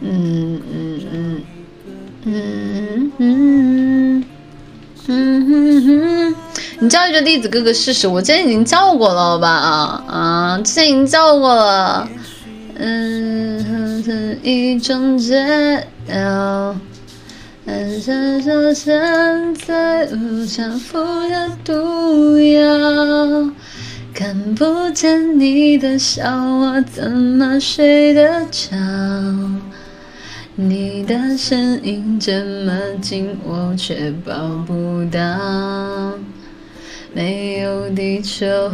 嗯嗯嗯嗯嗯嗯嗯，你叫一个栗子哥哥试试，我之前已经叫过了吧？啊啊，之前已经叫过了。嗯，一种解药，按下手现在无常服的毒药。看不见你的笑，我怎么睡得着？你的身影这么近，我却抱不到。没有地球，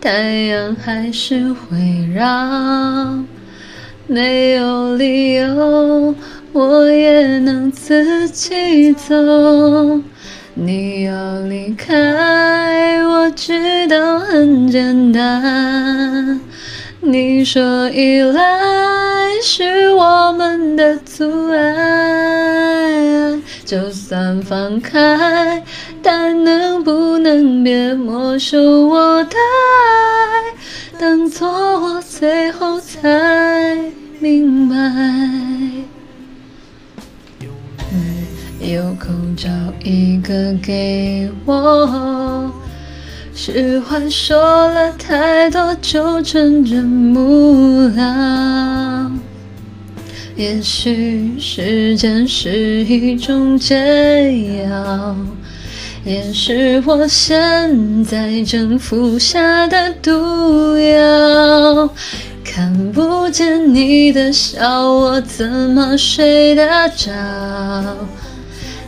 太阳还是会绕。没有理由，我也能自己走。你要离开，我知道很简单。你说依赖是我们的阻碍，就算放开，但能不能别没收我的爱？当作我最后才明白。有口罩一个给我，实话说了太多就成真不了。也许时间是一种解药，也是我现在正服下的毒药。看不见你的笑，我怎么睡得着？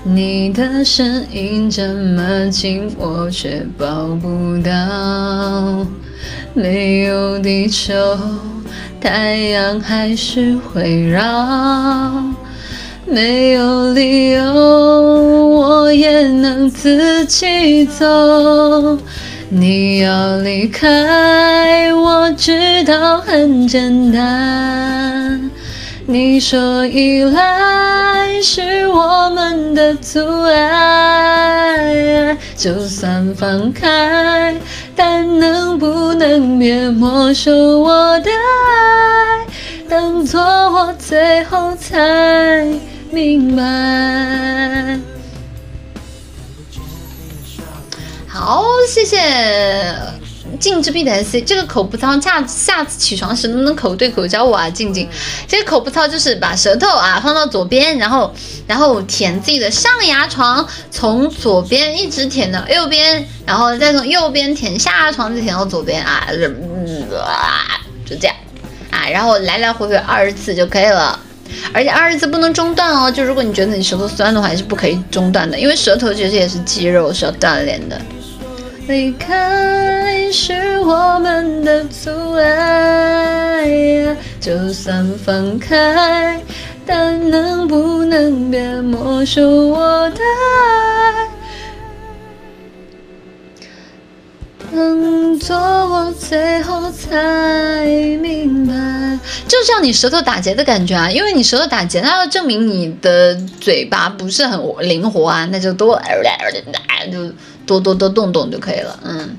你的身影这么近，我却抱不到。没有地球，太阳还是会绕。没有理由，我也能自己走。你要离开，我知道很简单。你说依赖是我们的阻碍，就算放开，别没收我的爱？当作我最后才明白。好，谢谢。静之必的 C，这个口不操，下下次起床时能不能口对口教我啊？静静，这个口不操就是把舌头啊放到左边，然后然后舔自己的上牙床，从左边一直舔到右边，然后再从右边舔下牙床，再舔到左边啊，就这样啊，然后来来回回二十次就可以了，而且二十次不能中断哦，就如果你觉得你舌头酸的话，也是不可以中断的，因为舌头其实也是肌肉，是要锻炼的。离开是我们的阻碍，就算放开，但能不能别没收我的爱？当做我最后才，像你舌头打结的感觉啊！因为你舌头打结，那要证明你的嘴巴不是很灵活啊，那就多就多多多动动就可以了，嗯。